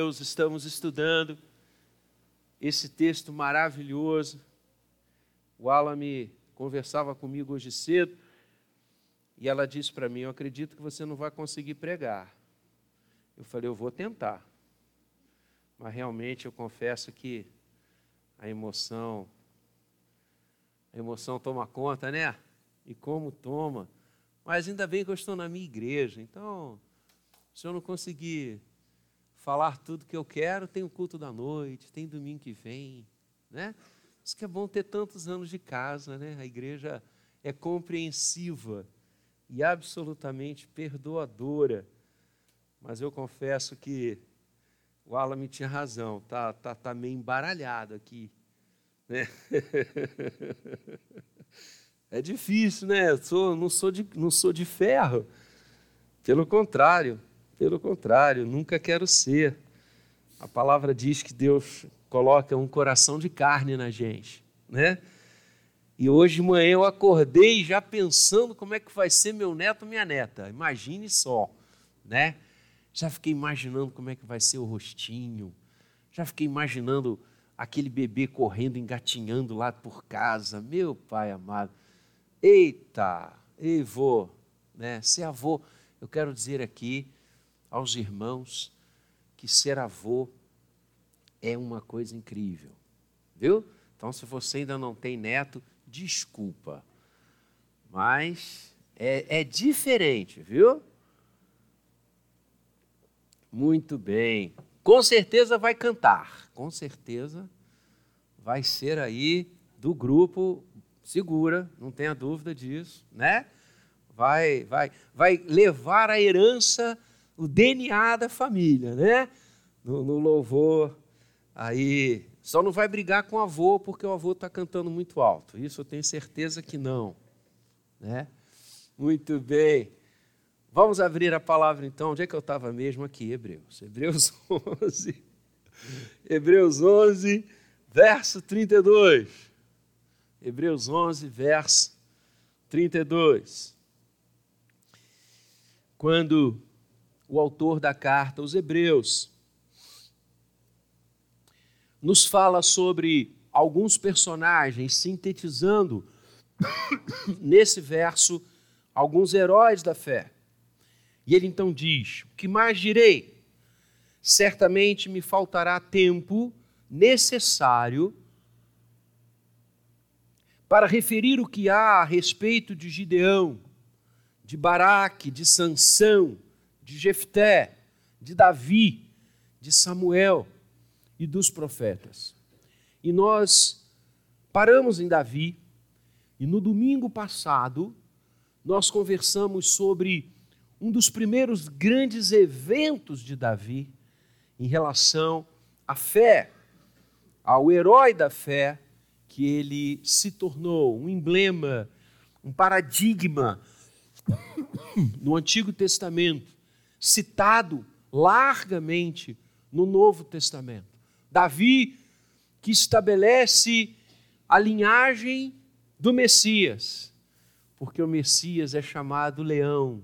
Deus, estamos estudando esse texto maravilhoso. O Alan me conversava comigo hoje cedo e ela disse para mim: Eu acredito que você não vai conseguir pregar. Eu falei: Eu vou tentar. Mas realmente eu confesso que a emoção, a emoção toma conta, né? E como toma. Mas ainda bem que eu estou na minha igreja. Então, se eu não conseguir falar tudo que eu quero, tem o culto da noite, tem domingo que vem, né? Isso que é bom ter tantos anos de casa, né? A igreja é compreensiva e absolutamente perdoadora. Mas eu confesso que o Alan tinha razão, tá, tá, tá meio embaralhado aqui. Né? É difícil, né? Eu sou, não, sou de, não sou de ferro. Pelo contrário, pelo contrário, nunca quero ser. A palavra diz que Deus coloca um coração de carne na gente, né? E hoje de manhã eu acordei já pensando como é que vai ser meu neto, minha neta. Imagine só, né? Já fiquei imaginando como é que vai ser o rostinho. Já fiquei imaginando aquele bebê correndo, engatinhando lá por casa. Meu pai amado. Eita, ei, vô, né? Ser avô, eu quero dizer aqui aos irmãos que ser avô é uma coisa incrível, viu? Então, se você ainda não tem neto, desculpa, mas é, é diferente, viu? Muito bem. Com certeza vai cantar. Com certeza vai ser aí do grupo segura, não tenha dúvida disso, né? Vai, vai, vai levar a herança, o DNA da família, né? No, no louvor, aí só não vai brigar com o avô porque o avô está cantando muito alto. Isso eu tenho certeza que não, né? Muito bem. Vamos abrir a palavra então. Onde é que eu estava mesmo aqui? Hebreus. Hebreus 11. Hebreus 11, verso 32. Hebreus 11, verso 32. Quando o autor da carta aos Hebreus nos fala sobre alguns personagens, sintetizando nesse verso alguns heróis da fé. E ele então diz: O que mais direi? Certamente me faltará tempo necessário para referir o que há a respeito de Gideão, de Baraque, de Sansão, de Jefté, de Davi, de Samuel e dos profetas. E nós paramos em Davi, e no domingo passado nós conversamos sobre um dos primeiros grandes eventos de Davi em relação à fé, ao herói da fé que ele se tornou, um emblema, um paradigma no Antigo Testamento, citado largamente no Novo Testamento. Davi, que estabelece a linhagem do Messias, porque o Messias é chamado leão,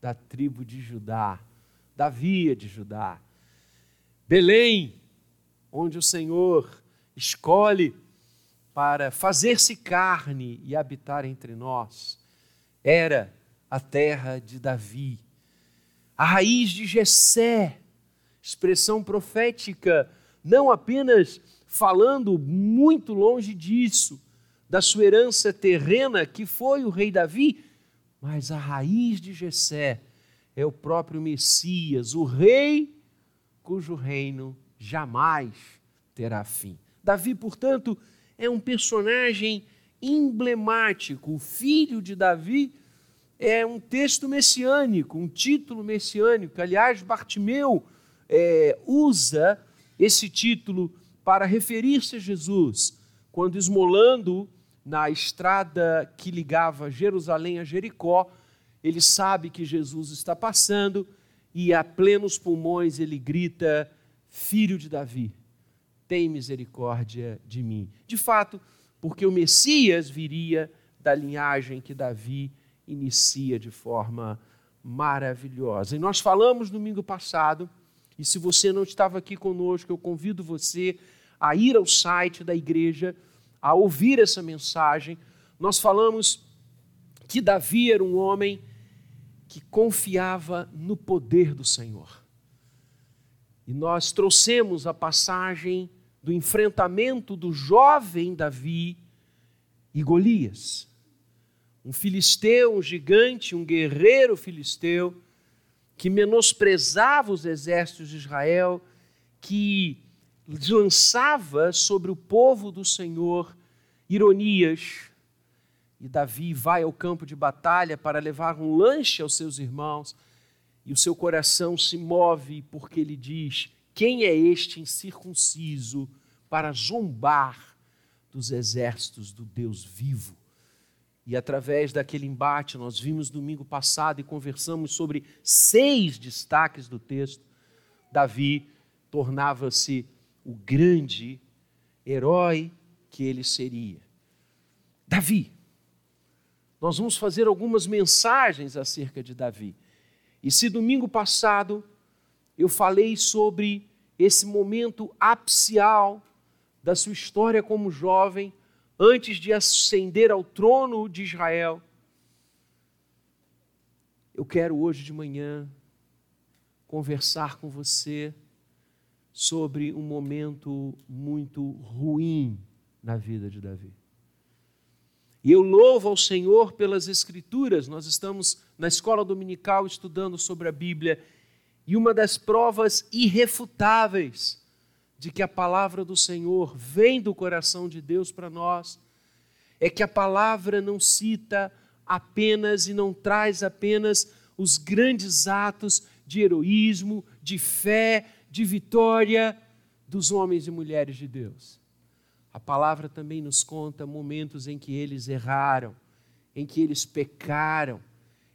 da tribo de Judá, da via de Judá. Belém, onde o Senhor escolhe para fazer-se carne e habitar entre nós, era a terra de Davi. A raiz de Jessé, expressão profética, não apenas falando muito longe disso, da sua herança terrena, que foi o rei Davi, mas a raiz de Jessé é o próprio Messias, o rei cujo reino jamais terá fim. Davi, portanto, é um personagem emblemático. O filho de Davi é um texto messiânico, um título messiânico. Aliás, Bartimeu é, usa esse título para referir-se a Jesus, quando esmolando na estrada que ligava Jerusalém a Jericó, ele sabe que Jesus está passando e a plenos pulmões ele grita: Filho de Davi, tem misericórdia de mim. De fato, porque o Messias viria da linhagem que Davi inicia de forma maravilhosa. E nós falamos domingo passado, E se você não estava aqui conosco, eu convido você a ir ao site da igreja, a ouvir essa mensagem. Nós falamos que Davi era um homem que confiava no poder do Senhor. E nós trouxemos a passagem do enfrentamento do jovem Davi e Golias. Um filisteu, um gigante, um guerreiro filisteu, que menosprezava os exércitos de Israel, que lançava sobre o povo do Senhor ironias. E Davi vai ao campo de batalha para levar um lanche aos seus irmãos, e o seu coração se move porque ele diz: Quem é este incircunciso para zombar dos exércitos do Deus vivo? E através daquele embate, nós vimos domingo passado e conversamos sobre seis destaques do texto. Davi tornava-se o grande herói que ele seria. Davi. Nós vamos fazer algumas mensagens acerca de Davi. E se domingo passado eu falei sobre esse momento apicial da sua história como jovem, antes de ascender ao trono de Israel. Eu quero hoje de manhã conversar com você sobre um momento muito ruim na vida de Davi. E eu louvo ao Senhor pelas Escrituras. Nós estamos na escola dominical estudando sobre a Bíblia e uma das provas irrefutáveis de que a palavra do Senhor vem do coração de Deus para nós, é que a palavra não cita apenas e não traz apenas os grandes atos de heroísmo, de fé, de vitória dos homens e mulheres de Deus. A palavra também nos conta momentos em que eles erraram, em que eles pecaram,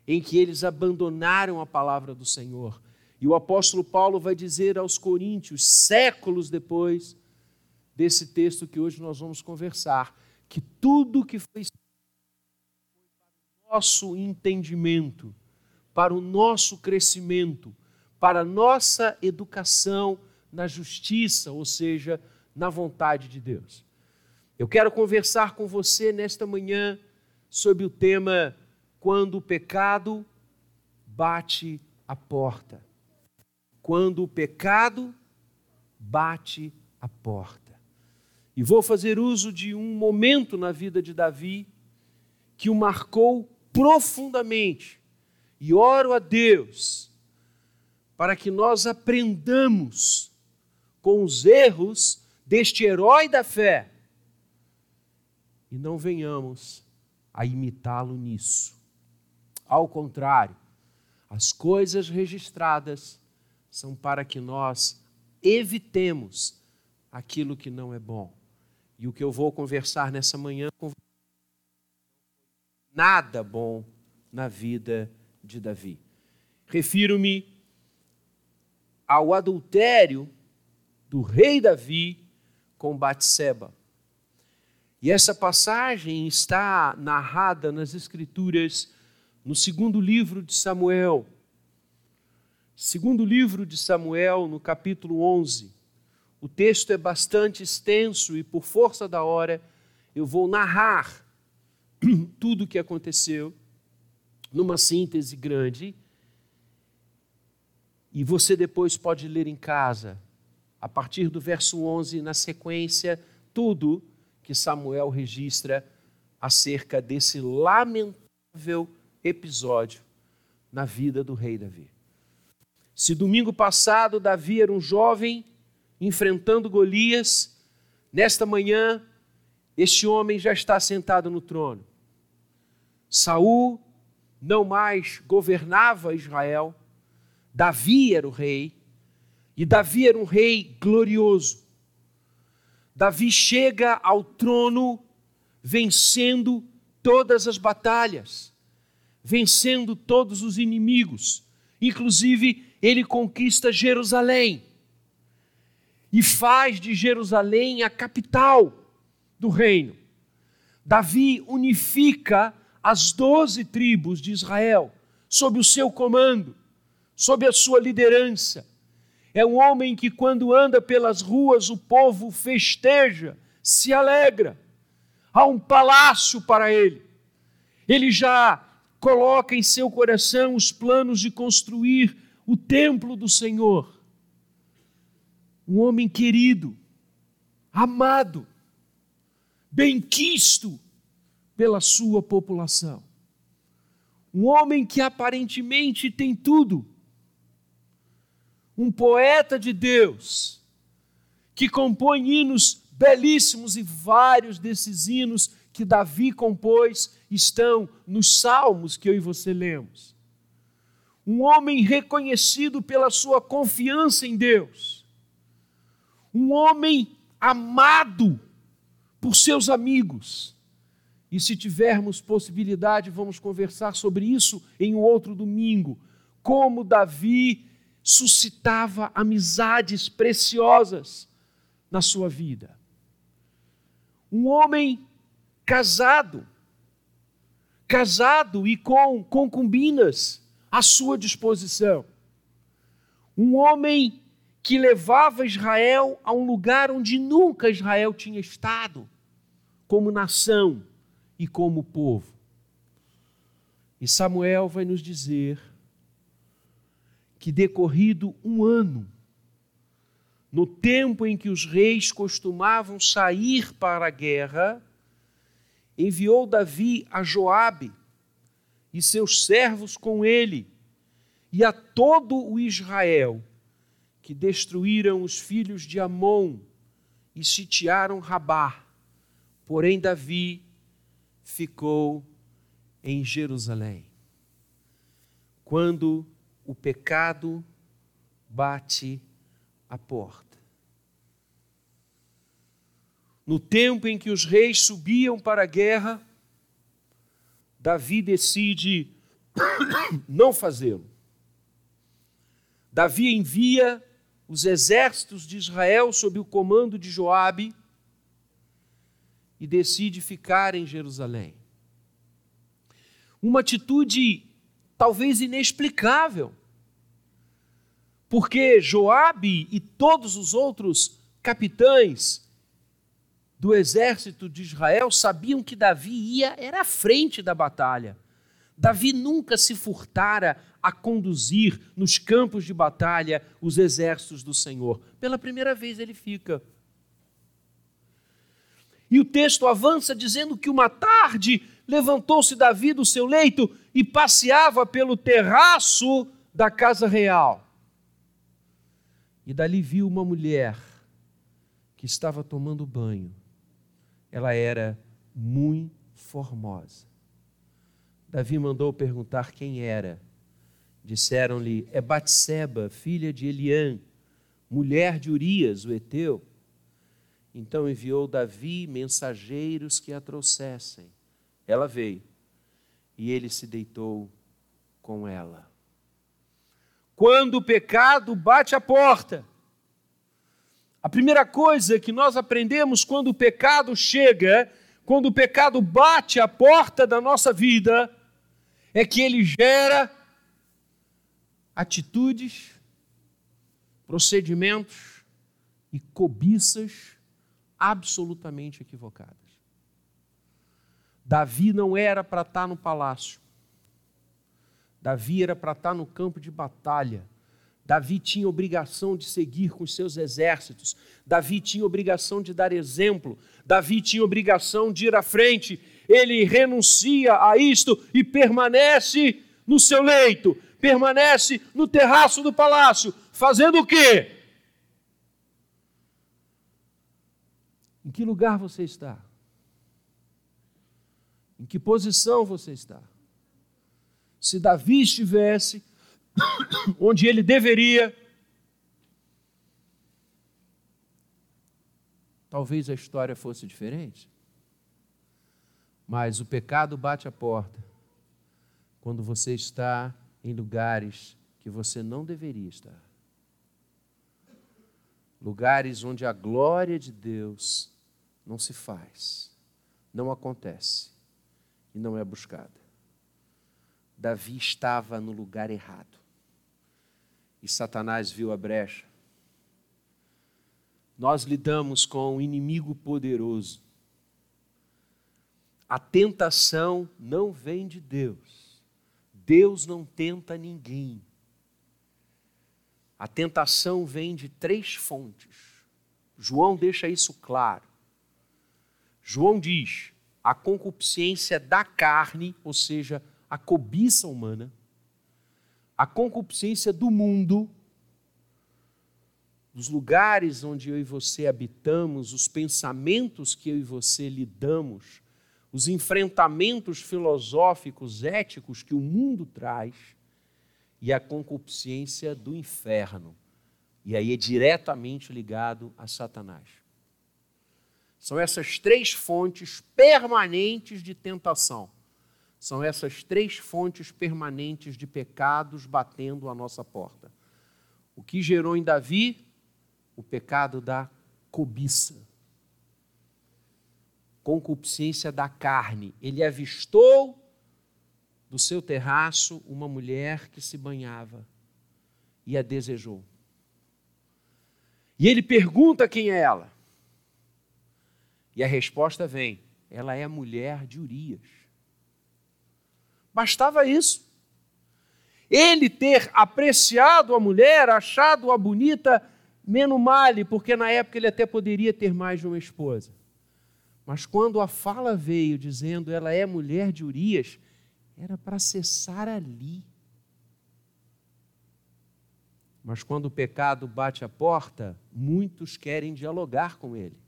em que eles abandonaram a palavra do Senhor. E o apóstolo Paulo vai dizer aos coríntios, séculos depois desse texto que hoje nós vamos conversar, que tudo que foi para o nosso entendimento, para o nosso crescimento, para a nossa educação na justiça, ou seja, na vontade de Deus. Eu quero conversar com você nesta manhã sobre o tema quando o pecado bate a porta quando o pecado bate a porta. E vou fazer uso de um momento na vida de Davi que o marcou profundamente. E oro a Deus para que nós aprendamos com os erros deste herói da fé e não venhamos a imitá-lo nisso. Ao contrário, as coisas registradas são para que nós evitemos aquilo que não é bom. E o que eu vou conversar nessa manhã com nada bom na vida de Davi. Refiro-me ao adultério do rei Davi com Batseba. E essa passagem está narrada nas Escrituras no segundo livro de Samuel, Segundo livro de Samuel, no capítulo 11, o texto é bastante extenso e, por força da hora, eu vou narrar tudo o que aconteceu numa síntese grande. E você depois pode ler em casa, a partir do verso 11, na sequência, tudo que Samuel registra acerca desse lamentável episódio na vida do rei Davi. Se domingo passado Davi era um jovem enfrentando Golias, nesta manhã este homem já está sentado no trono. Saul não mais governava Israel, Davi era o rei, e Davi era um rei glorioso. Davi chega ao trono vencendo todas as batalhas, vencendo todos os inimigos, inclusive ele conquista Jerusalém e faz de Jerusalém a capital do reino. Davi unifica as doze tribos de Israel sob o seu comando, sob a sua liderança. é um homem que, quando anda pelas ruas, o povo festeja, se alegra. Há um palácio para ele. Ele já coloca em seu coração os planos de construir o templo do Senhor. Um homem querido, amado, benquisto pela sua população. Um homem que aparentemente tem tudo. Um poeta de Deus, que compõe hinos belíssimos e vários desses hinos que Davi compôs estão nos salmos que eu e você lemos. Um homem reconhecido pela sua confiança em Deus. Um homem amado por seus amigos. E se tivermos possibilidade, vamos conversar sobre isso em um outro domingo. Como Davi suscitava amizades preciosas na sua vida. Um homem casado, casado e com concubinas à sua disposição. Um homem que levava Israel a um lugar onde nunca Israel tinha estado, como nação e como povo. E Samuel vai nos dizer que, decorrido um ano, no tempo em que os reis costumavam sair para a guerra, enviou Davi a Joabe e seus servos com ele e a todo o Israel que destruíram os filhos de Amon e sitiaram Rabá. Porém Davi ficou em Jerusalém. Quando o pecado bate a porta. No tempo em que os reis subiam para a guerra, Davi decide não fazê-lo. Davi envia os exércitos de Israel sob o comando de Joabe e decide ficar em Jerusalém. Uma atitude talvez inexplicável, porque Joabe e todos os outros capitães do exército de Israel sabiam que Davi ia era à frente da batalha. Davi nunca se furtara a conduzir nos campos de batalha os exércitos do Senhor. Pela primeira vez ele fica. E o texto avança dizendo que uma tarde levantou-se Davi do seu leito e passeava pelo terraço da casa real. E dali viu uma mulher que estava tomando banho ela era muito formosa. Davi mandou perguntar quem era. Disseram-lhe: É Batseba, filha de Eliã, mulher de Urias, o heteu. Então enviou Davi mensageiros que a trouxessem. Ela veio e ele se deitou com ela. Quando o pecado bate a porta, a primeira coisa que nós aprendemos quando o pecado chega, quando o pecado bate a porta da nossa vida, é que ele gera atitudes, procedimentos e cobiças absolutamente equivocadas. Davi não era para estar no palácio. Davi era para estar no campo de batalha Davi tinha obrigação de seguir com os seus exércitos. Davi tinha obrigação de dar exemplo. Davi tinha obrigação de ir à frente. Ele renuncia a isto e permanece no seu leito, permanece no terraço do palácio, fazendo o quê? Em que lugar você está? Em que posição você está? Se Davi estivesse onde ele deveria. Talvez a história fosse diferente. Mas o pecado bate a porta quando você está em lugares que você não deveria estar. Lugares onde a glória de Deus não se faz, não acontece e não é buscada. Davi estava no lugar errado. E Satanás viu a brecha nós lidamos com um inimigo poderoso. A tentação não vem de Deus. Deus não tenta ninguém. A tentação vem de três fontes. João deixa isso claro. João diz: a concupiscência da carne, ou seja, a cobiça humana, a concupiscência do mundo, dos lugares onde eu e você habitamos, os pensamentos que eu e você lidamos, os enfrentamentos filosóficos, éticos que o mundo traz, e a concupiscência do inferno. E aí é diretamente ligado a Satanás. São essas três fontes permanentes de tentação. São essas três fontes permanentes de pecados batendo a nossa porta. O que gerou em Davi? O pecado da cobiça. Concupiscência da carne. Ele avistou do seu terraço uma mulher que se banhava e a desejou. E ele pergunta quem é ela. E a resposta vem: ela é a mulher de Urias. Bastava isso. Ele ter apreciado a mulher, achado-a bonita, menos male, porque na época ele até poderia ter mais de uma esposa. Mas quando a fala veio dizendo ela é mulher de Urias, era para cessar ali. Mas quando o pecado bate a porta, muitos querem dialogar com ele.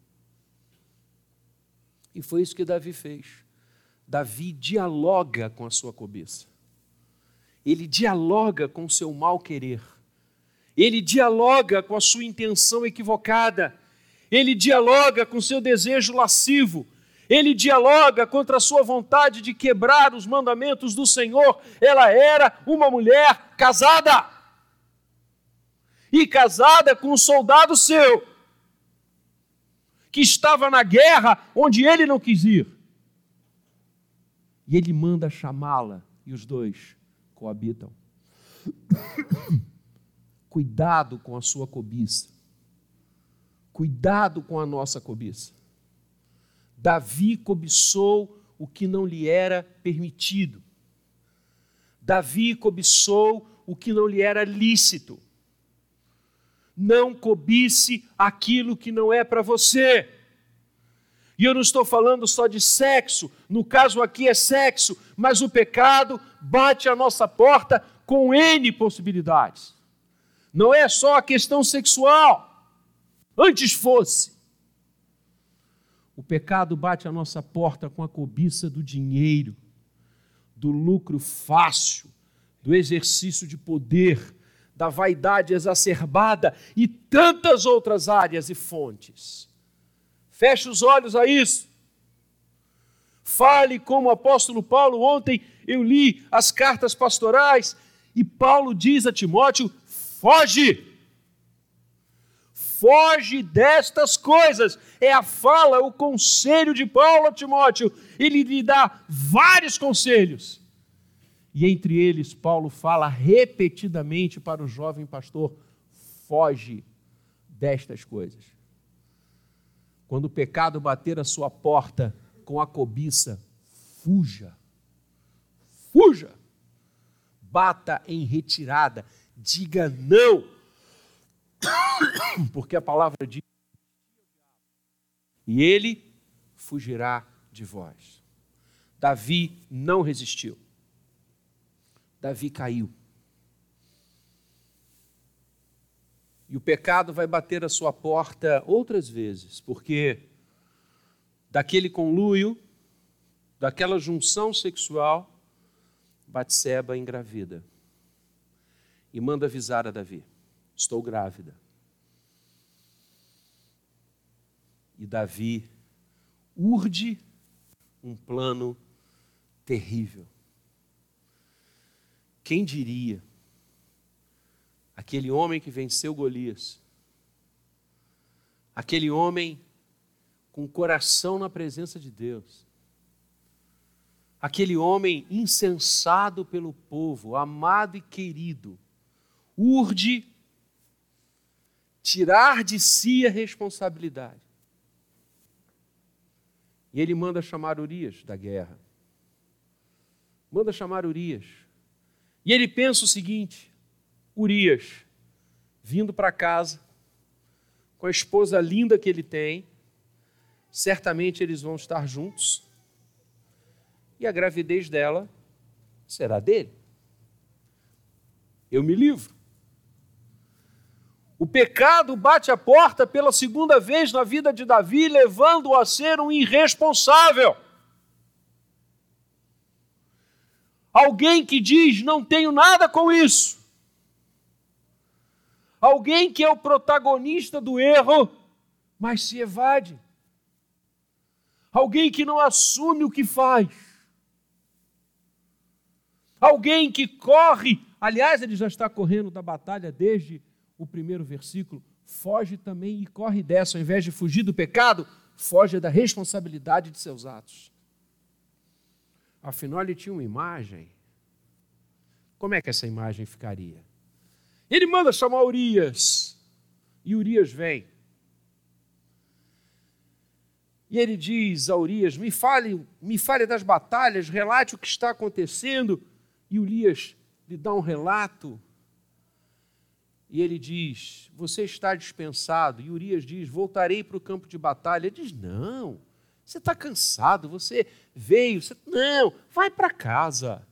E foi isso que Davi fez. Davi dialoga com a sua cobiça. Ele dialoga com o seu mal querer. Ele dialoga com a sua intenção equivocada. Ele dialoga com o seu desejo lascivo ele dialoga contra a sua vontade de quebrar os mandamentos do Senhor. Ela era uma mulher casada. E casada com um soldado seu, que estava na guerra onde ele não quis ir. E ele manda chamá-la, e os dois coabitam. Cuidado com a sua cobiça. Cuidado com a nossa cobiça. Davi cobiçou o que não lhe era permitido. Davi cobiçou o que não lhe era lícito. Não cobice aquilo que não é para você. E eu não estou falando só de sexo, no caso aqui é sexo, mas o pecado bate a nossa porta com N possibilidades. Não é só a questão sexual, antes fosse. O pecado bate a nossa porta com a cobiça do dinheiro, do lucro fácil, do exercício de poder, da vaidade exacerbada e tantas outras áreas e fontes. Feche os olhos a isso. Fale como o apóstolo Paulo. Ontem eu li as cartas pastorais e Paulo diz a Timóteo: foge foge destas coisas. É a fala, o conselho de Paulo a Timóteo. Ele lhe dá vários conselhos. E entre eles, Paulo fala repetidamente para o jovem pastor: foge destas coisas. Quando o pecado bater a sua porta com a cobiça, fuja. Fuja. Bata em retirada. Diga não porque a palavra diz: e ele fugirá de vós. Davi não resistiu. Davi caiu. E o pecado vai bater a sua porta outras vezes, porque daquele conluio, daquela junção sexual, Batseba engravida e manda avisar a Davi. Estou grávida. E Davi urde um plano terrível. Quem diria? Aquele homem que venceu Golias, aquele homem com coração na presença de Deus, aquele homem insensado pelo povo, amado e querido, urde tirar de si a responsabilidade. E ele manda chamar Urias da guerra. Manda chamar Urias. E ele pensa o seguinte: Urias, vindo para casa, com a esposa linda que ele tem, certamente eles vão estar juntos, e a gravidez dela será dele. Eu me livro. O pecado bate a porta pela segunda vez na vida de Davi, levando-o a ser um irresponsável. Alguém que diz: Não tenho nada com isso. Alguém que é o protagonista do erro, mas se evade. Alguém que não assume o que faz. Alguém que corre, aliás, ele já está correndo da batalha desde o primeiro versículo, foge também e corre dessa, ao invés de fugir do pecado, foge da responsabilidade de seus atos. Afinal, ele tinha uma imagem. Como é que essa imagem ficaria? Ele manda chamar Urias, e Urias vem. E ele diz a Urias: Me fale, me fale das batalhas, relate o que está acontecendo. E Urias lhe dá um relato e ele diz: Você está dispensado. E Urias diz: Voltarei para o campo de batalha. Ele diz: Não, você está cansado, você veio. Você... Não, vai para casa.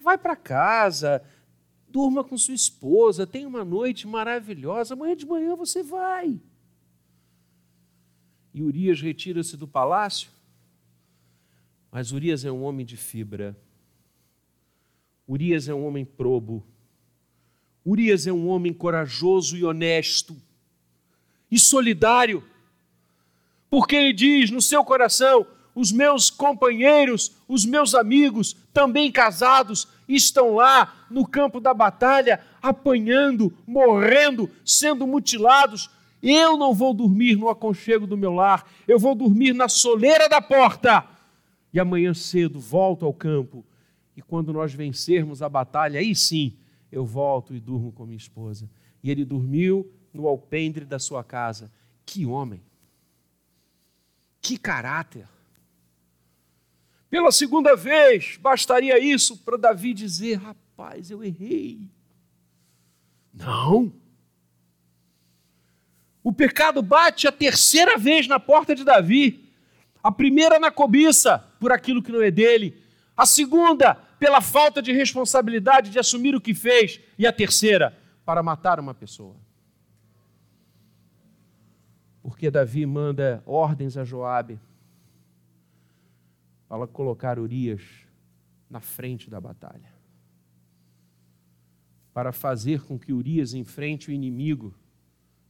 Vai para casa, durma com sua esposa, tenha uma noite maravilhosa. Amanhã de manhã você vai. E Urias retira-se do palácio. Mas Urias é um homem de fibra. Urias é um homem probo Urias é um homem corajoso e honesto e solidário, porque ele diz no seu coração: os meus companheiros, os meus amigos, também casados, estão lá no campo da batalha, apanhando, morrendo, sendo mutilados. Eu não vou dormir no aconchego do meu lar, eu vou dormir na soleira da porta. E amanhã cedo volto ao campo. E quando nós vencermos a batalha, aí sim eu volto e durmo com minha esposa. E ele dormiu no alpendre da sua casa. Que homem! Que caráter! Pela segunda vez, bastaria isso para Davi dizer: rapaz, eu errei. Não. O pecado bate a terceira vez na porta de Davi. A primeira na cobiça por aquilo que não é dele. A segunda pela falta de responsabilidade de assumir o que fez, e a terceira, para matar uma pessoa. Porque Davi manda ordens a Joabe para colocar Urias na frente da batalha. Para fazer com que Urias enfrente o inimigo,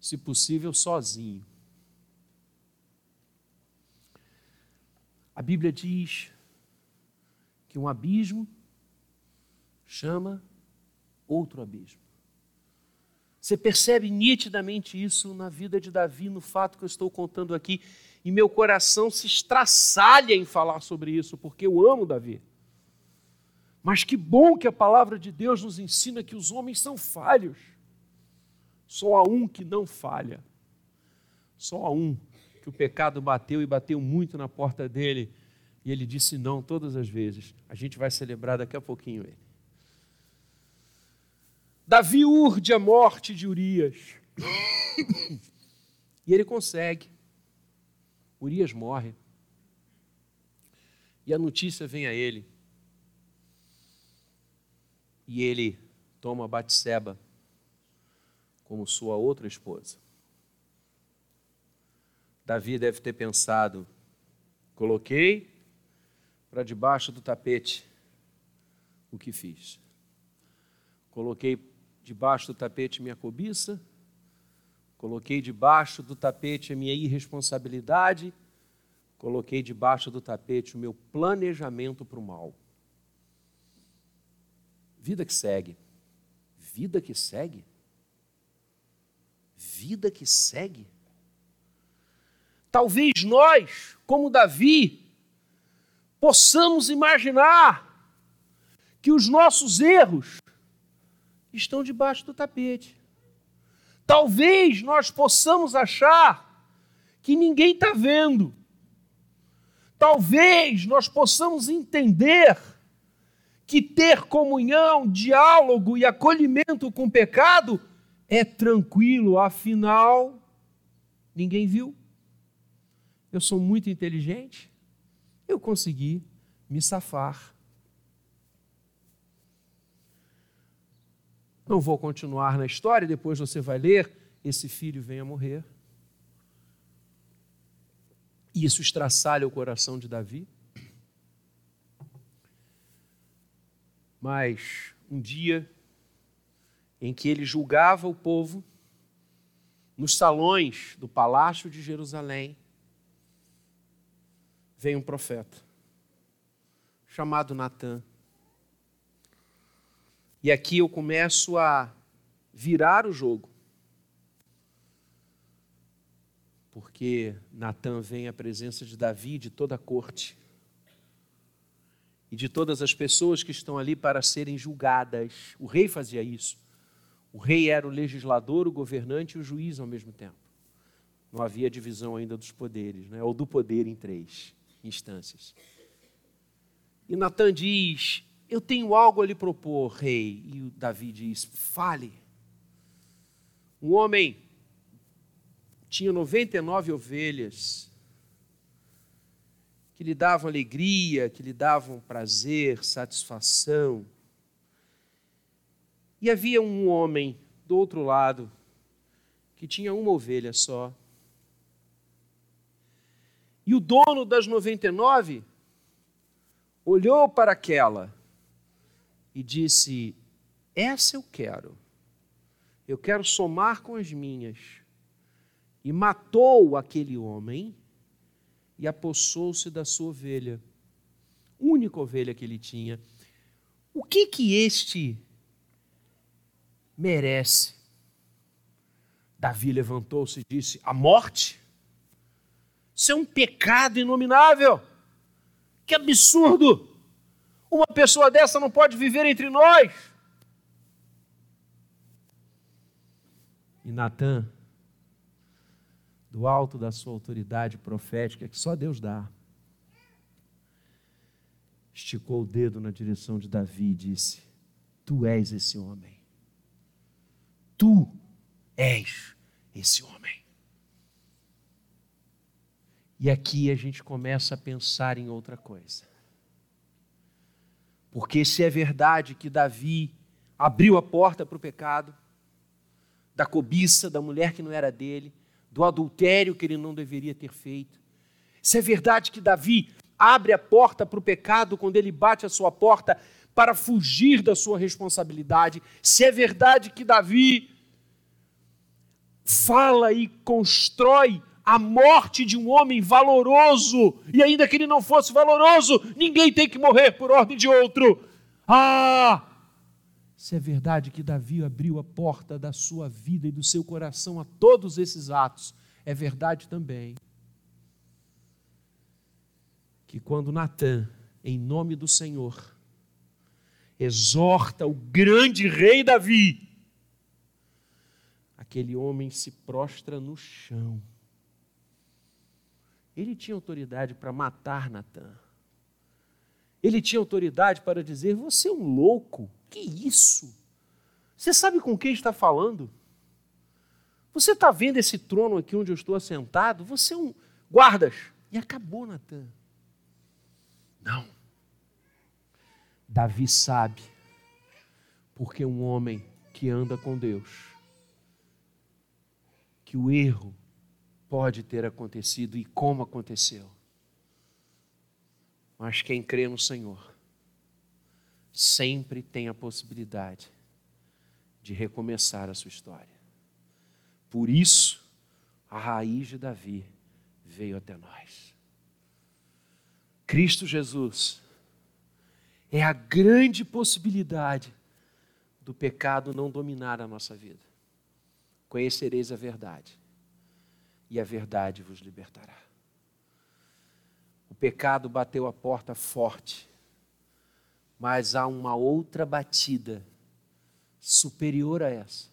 se possível sozinho. A Bíblia diz que um abismo chama outro abismo. Você percebe nitidamente isso na vida de Davi, no fato que eu estou contando aqui, e meu coração se estraçalha em falar sobre isso, porque eu amo Davi. Mas que bom que a palavra de Deus nos ensina que os homens são falhos. Só há um que não falha. Só há um que o pecado bateu e bateu muito na porta dele. E ele disse não todas as vezes. A gente vai celebrar daqui a pouquinho ele. Davi urde a morte de Urias. e ele consegue. Urias morre. E a notícia vem a ele. E ele toma Batseba como sua outra esposa. Davi deve ter pensado: coloquei para debaixo do tapete o que fiz. Coloquei debaixo do tapete minha cobiça, coloquei debaixo do tapete a minha irresponsabilidade, coloquei debaixo do tapete o meu planejamento para o mal. Vida que segue. Vida que segue. Vida que segue. Talvez nós, como Davi, possamos imaginar que os nossos erros estão debaixo do tapete. Talvez nós possamos achar que ninguém está vendo. Talvez nós possamos entender que ter comunhão, diálogo e acolhimento com o pecado é tranquilo, afinal, ninguém viu. Eu sou muito inteligente, eu consegui me safar. Não vou continuar na história, depois você vai ler: esse filho vem a morrer. E isso estraçalha o coração de Davi. Mas um dia em que ele julgava o povo, nos salões do palácio de Jerusalém, vem um profeta chamado Natã. E aqui eu começo a virar o jogo. Porque Natã vem à presença de Davi, de toda a corte, e de todas as pessoas que estão ali para serem julgadas. O rei fazia isso. O rei era o legislador, o governante e o juiz ao mesmo tempo. Não havia divisão ainda dos poderes, né? ou do poder em três instâncias. E Natan diz: eu tenho algo a lhe propor, rei. E Davi diz: Fale. Um homem tinha 99 ovelhas que lhe davam alegria, que lhe davam prazer, satisfação. E havia um homem do outro lado que tinha uma ovelha só. E o dono das 99 olhou para aquela e disse: Essa eu quero, eu quero somar com as minhas. E matou aquele homem e apossou-se da sua ovelha, única ovelha que ele tinha. O que que este merece? Davi levantou-se e disse: A morte? Isso é um pecado inominável. Que absurdo! Uma pessoa dessa não pode viver entre nós. E Natan, do alto da sua autoridade profética, que só Deus dá, esticou o dedo na direção de Davi e disse: Tu és esse homem. Tu és esse homem. E aqui a gente começa a pensar em outra coisa. Porque se é verdade que Davi abriu a porta para o pecado, da cobiça da mulher que não era dele, do adultério que ele não deveria ter feito, se é verdade que Davi abre a porta para o pecado quando ele bate a sua porta para fugir da sua responsabilidade, se é verdade que Davi fala e constrói a morte de um homem valoroso, e ainda que ele não fosse valoroso, ninguém tem que morrer por ordem de outro. Ah! Se é verdade que Davi abriu a porta da sua vida e do seu coração a todos esses atos, é verdade também que quando Natã, em nome do Senhor, exorta o grande rei Davi, aquele homem se prostra no chão ele tinha autoridade para matar Natan. Ele tinha autoridade para dizer: Você é um louco, que isso? Você sabe com quem está falando? Você está vendo esse trono aqui onde eu estou assentado? Você é um guardas. E acabou, Natan. Não. Davi sabe, porque um homem que anda com Deus, que o erro pode ter acontecido e como aconteceu. Mas quem crê no Senhor sempre tem a possibilidade de recomeçar a sua história. Por isso, a raiz de Davi veio até nós. Cristo Jesus é a grande possibilidade do pecado não dominar a nossa vida. Conhecereis a verdade e a verdade vos libertará. O pecado bateu a porta forte, mas há uma outra batida superior a essa.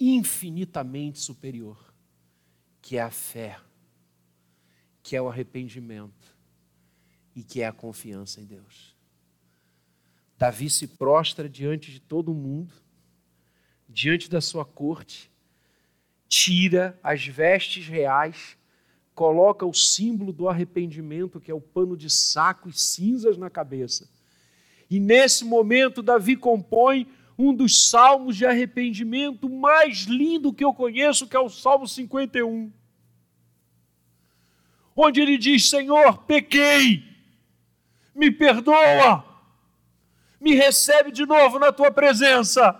infinitamente superior, que é a fé, que é o arrependimento e que é a confiança em Deus. Davi se prostra diante de todo mundo, diante da sua corte, tira as vestes reais, coloca o símbolo do arrependimento, que é o pano de saco e cinzas na cabeça. E nesse momento, Davi compõe um dos salmos de arrependimento mais lindo que eu conheço, que é o Salmo 51. Onde ele diz: Senhor, pequei, me perdoa, me recebe de novo na tua presença.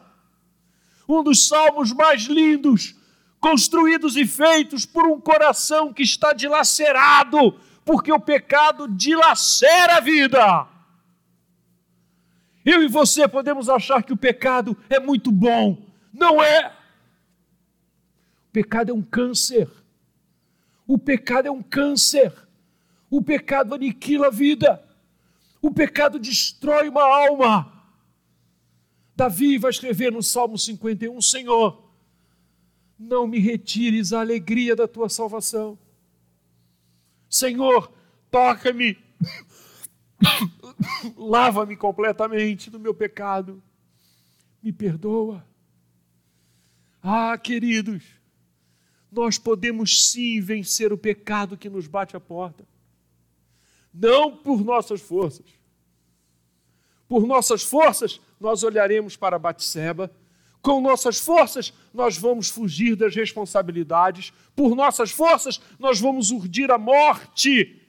Um dos salmos mais lindos, construídos e feitos por um coração que está dilacerado, porque o pecado dilacera a vida. Eu e você podemos achar que o pecado é muito bom. Não é. O pecado é um câncer. O pecado é um câncer. O pecado aniquila a vida. O pecado destrói uma alma. Davi vai escrever no Salmo 51: Senhor, não me retires a alegria da tua salvação. Senhor, toca-me Lava-me completamente do meu pecado. Me perdoa. Ah, queridos, nós podemos sim vencer o pecado que nos bate à porta. Não por nossas forças. Por nossas forças, nós olharemos para Batseba. Com nossas forças, nós vamos fugir das responsabilidades. Por nossas forças, nós vamos urdir a morte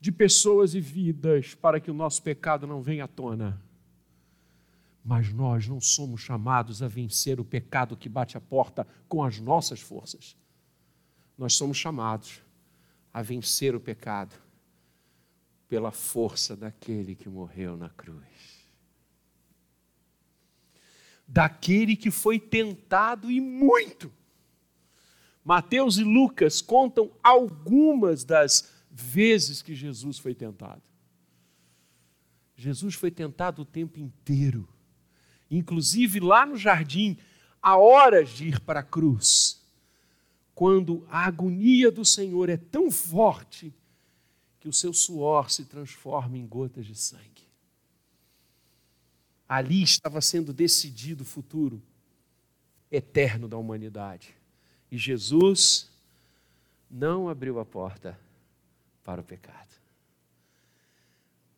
de pessoas e vidas para que o nosso pecado não venha à tona. Mas nós não somos chamados a vencer o pecado que bate a porta com as nossas forças. Nós somos chamados a vencer o pecado pela força daquele que morreu na cruz. Daquele que foi tentado e muito. Mateus e Lucas contam algumas das vezes que Jesus foi tentado. Jesus foi tentado o tempo inteiro, inclusive lá no jardim, há horas de ir para a cruz, quando a agonia do Senhor é tão forte que o seu suor se transforma em gotas de sangue. Ali estava sendo decidido o futuro eterno da humanidade. E Jesus não abriu a porta para o pecado.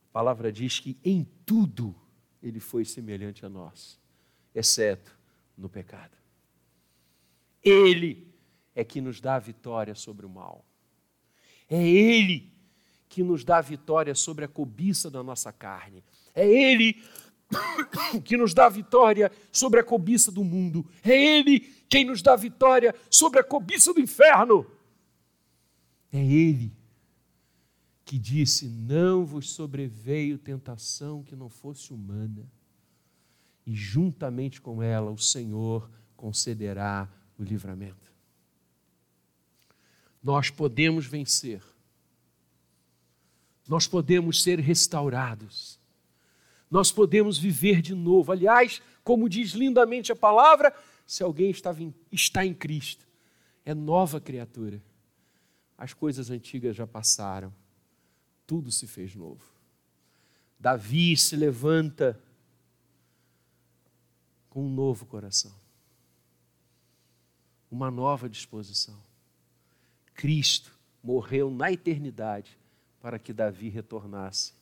A palavra diz que em tudo ele foi semelhante a nós, exceto no pecado. Ele é que nos dá a vitória sobre o mal. É Ele que nos dá a vitória sobre a cobiça da nossa carne. É Ele que nos dá vitória sobre a cobiça do mundo. É Ele quem nos dá vitória sobre a cobiça do inferno. É Ele que disse: Não vos sobreveio tentação que não fosse humana, e juntamente com ela o Senhor concederá o livramento. Nós podemos vencer, nós podemos ser restaurados, nós podemos viver de novo. Aliás, como diz lindamente a palavra, se alguém está em Cristo, é nova criatura. As coisas antigas já passaram tudo se fez novo. Davi se levanta com um novo coração, uma nova disposição. Cristo morreu na eternidade para que Davi retornasse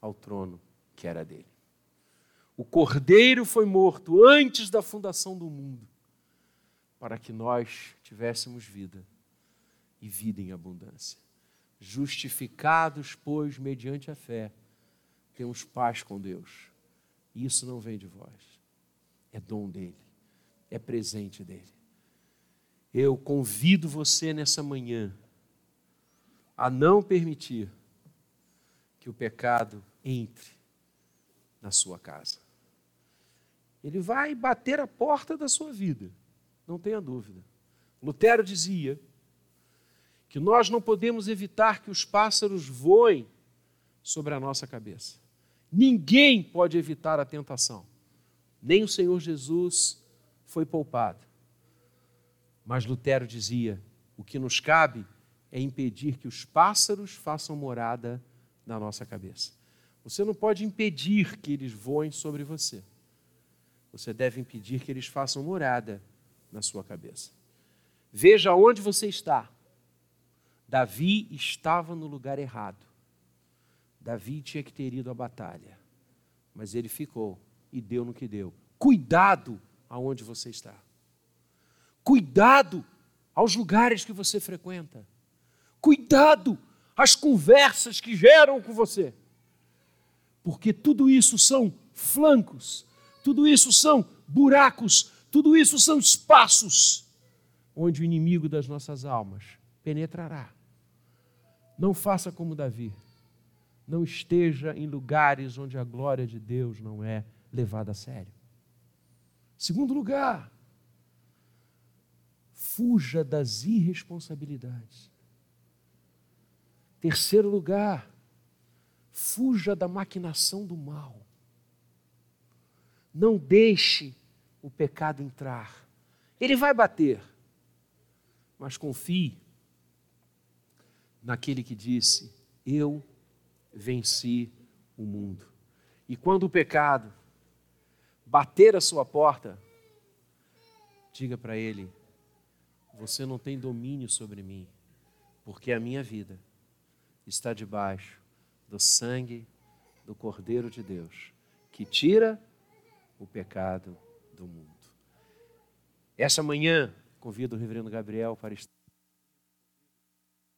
ao trono que era dele. O cordeiro foi morto antes da fundação do mundo, para que nós tivéssemos vida e vida em abundância. Justificados, pois, mediante a fé, temos paz com Deus. Isso não vem de vós, é dom dele, é presente dele. Eu convido você nessa manhã a não permitir que o pecado entre na sua casa. Ele vai bater a porta da sua vida, não tenha dúvida. Lutero dizia que nós não podemos evitar que os pássaros voem sobre a nossa cabeça. Ninguém pode evitar a tentação. Nem o Senhor Jesus foi poupado. Mas Lutero dizia: o que nos cabe é impedir que os pássaros façam morada na nossa cabeça. Você não pode impedir que eles voem sobre você. Você deve impedir que eles façam morada na sua cabeça. Veja onde você está. Davi estava no lugar errado. Davi tinha que ter ido à batalha, mas ele ficou e deu no que deu. Cuidado aonde você está. Cuidado aos lugares que você frequenta. Cuidado às conversas que geram com você. Porque tudo isso são flancos, tudo isso são buracos, tudo isso são espaços onde o inimigo das nossas almas penetrará. Não faça como Davi. Não esteja em lugares onde a glória de Deus não é levada a sério. Segundo lugar, fuja das irresponsabilidades. Terceiro lugar, fuja da maquinação do mal. Não deixe o pecado entrar. Ele vai bater, mas confie naquele que disse: Eu venci o mundo. E quando o pecado bater a sua porta, diga para ele: Você não tem domínio sobre mim, porque a minha vida está debaixo do sangue do Cordeiro de Deus, que tira o pecado do mundo. Essa manhã, convido o reverendo Gabriel para estar,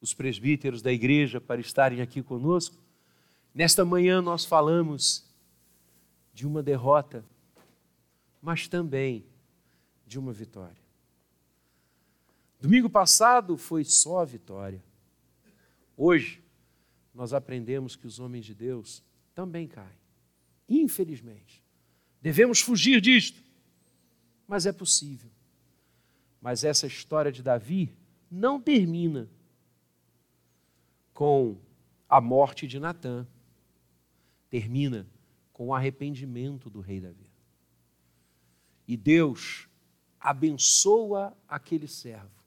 os presbíteros da igreja para estarem aqui conosco. Nesta manhã nós falamos de uma derrota mas também de uma vitória. Domingo passado foi só a vitória. Hoje, nós aprendemos que os homens de Deus também caem. Infelizmente. Devemos fugir disto. Mas é possível. Mas essa história de Davi não termina com a morte de Natã. Termina com o arrependimento do rei Davi. E Deus abençoa aquele servo,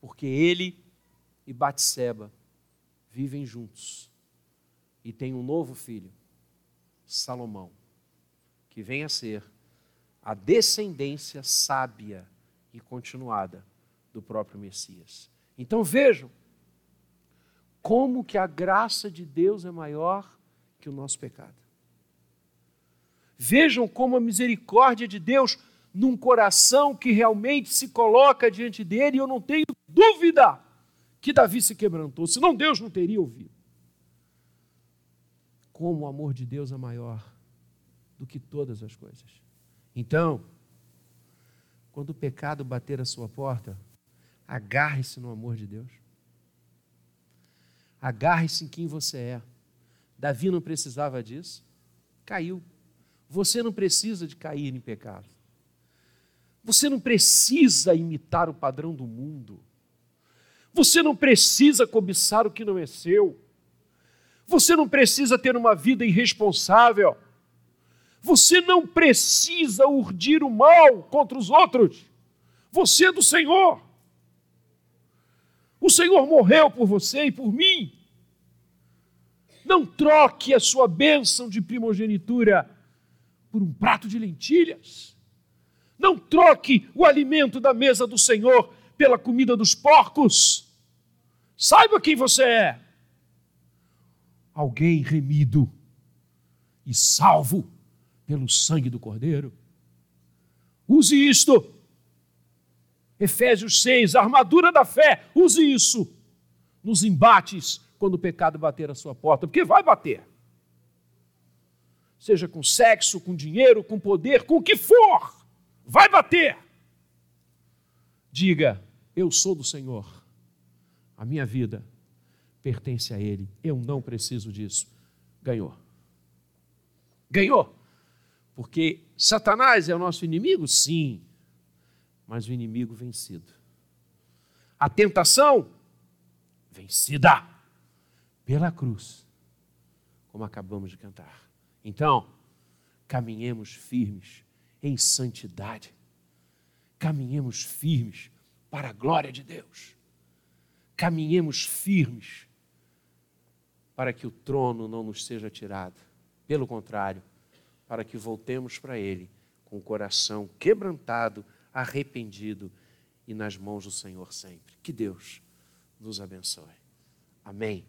porque ele e Batseba vivem juntos e tem um novo filho, Salomão, que vem a ser a descendência sábia e continuada do próprio Messias. Então vejam como que a graça de Deus é maior que o nosso pecado. Vejam como a misericórdia de Deus num coração que realmente se coloca diante dele, eu não tenho dúvida que Davi se quebrantou, senão Deus não teria ouvido. Como o amor de Deus é maior do que todas as coisas. Então, quando o pecado bater a sua porta, agarre-se no amor de Deus. Agarre-se em quem você é. Davi não precisava disso, caiu. Você não precisa de cair em pecado. Você não precisa imitar o padrão do mundo. Você não precisa cobiçar o que não é seu. Você não precisa ter uma vida irresponsável. Você não precisa urdir o mal contra os outros. Você é do Senhor. O Senhor morreu por você e por mim. Não troque a sua bênção de primogenitura por um prato de lentilhas. Não troque o alimento da mesa do Senhor pela comida dos porcos. Saiba quem você é. Alguém remido e salvo pelo sangue do Cordeiro. Use isto. Efésios 6, a armadura da fé. Use isso nos embates quando o pecado bater a sua porta, porque vai bater seja com sexo, com dinheiro, com poder, com o que for, vai bater. Diga: Eu sou do Senhor, a minha vida pertence a Ele, eu não preciso disso. Ganhou. Ganhou. Porque Satanás é o nosso inimigo? Sim, mas o inimigo vencido. A tentação? Vencida pela cruz, como acabamos de cantar. Então, caminhemos firmes em santidade, caminhemos firmes para a glória de Deus. Caminhemos firmes para que o trono não nos seja tirado. Pelo contrário, para que voltemos para Ele com o coração quebrantado, arrependido e nas mãos do Senhor sempre. Que Deus nos abençoe. Amém.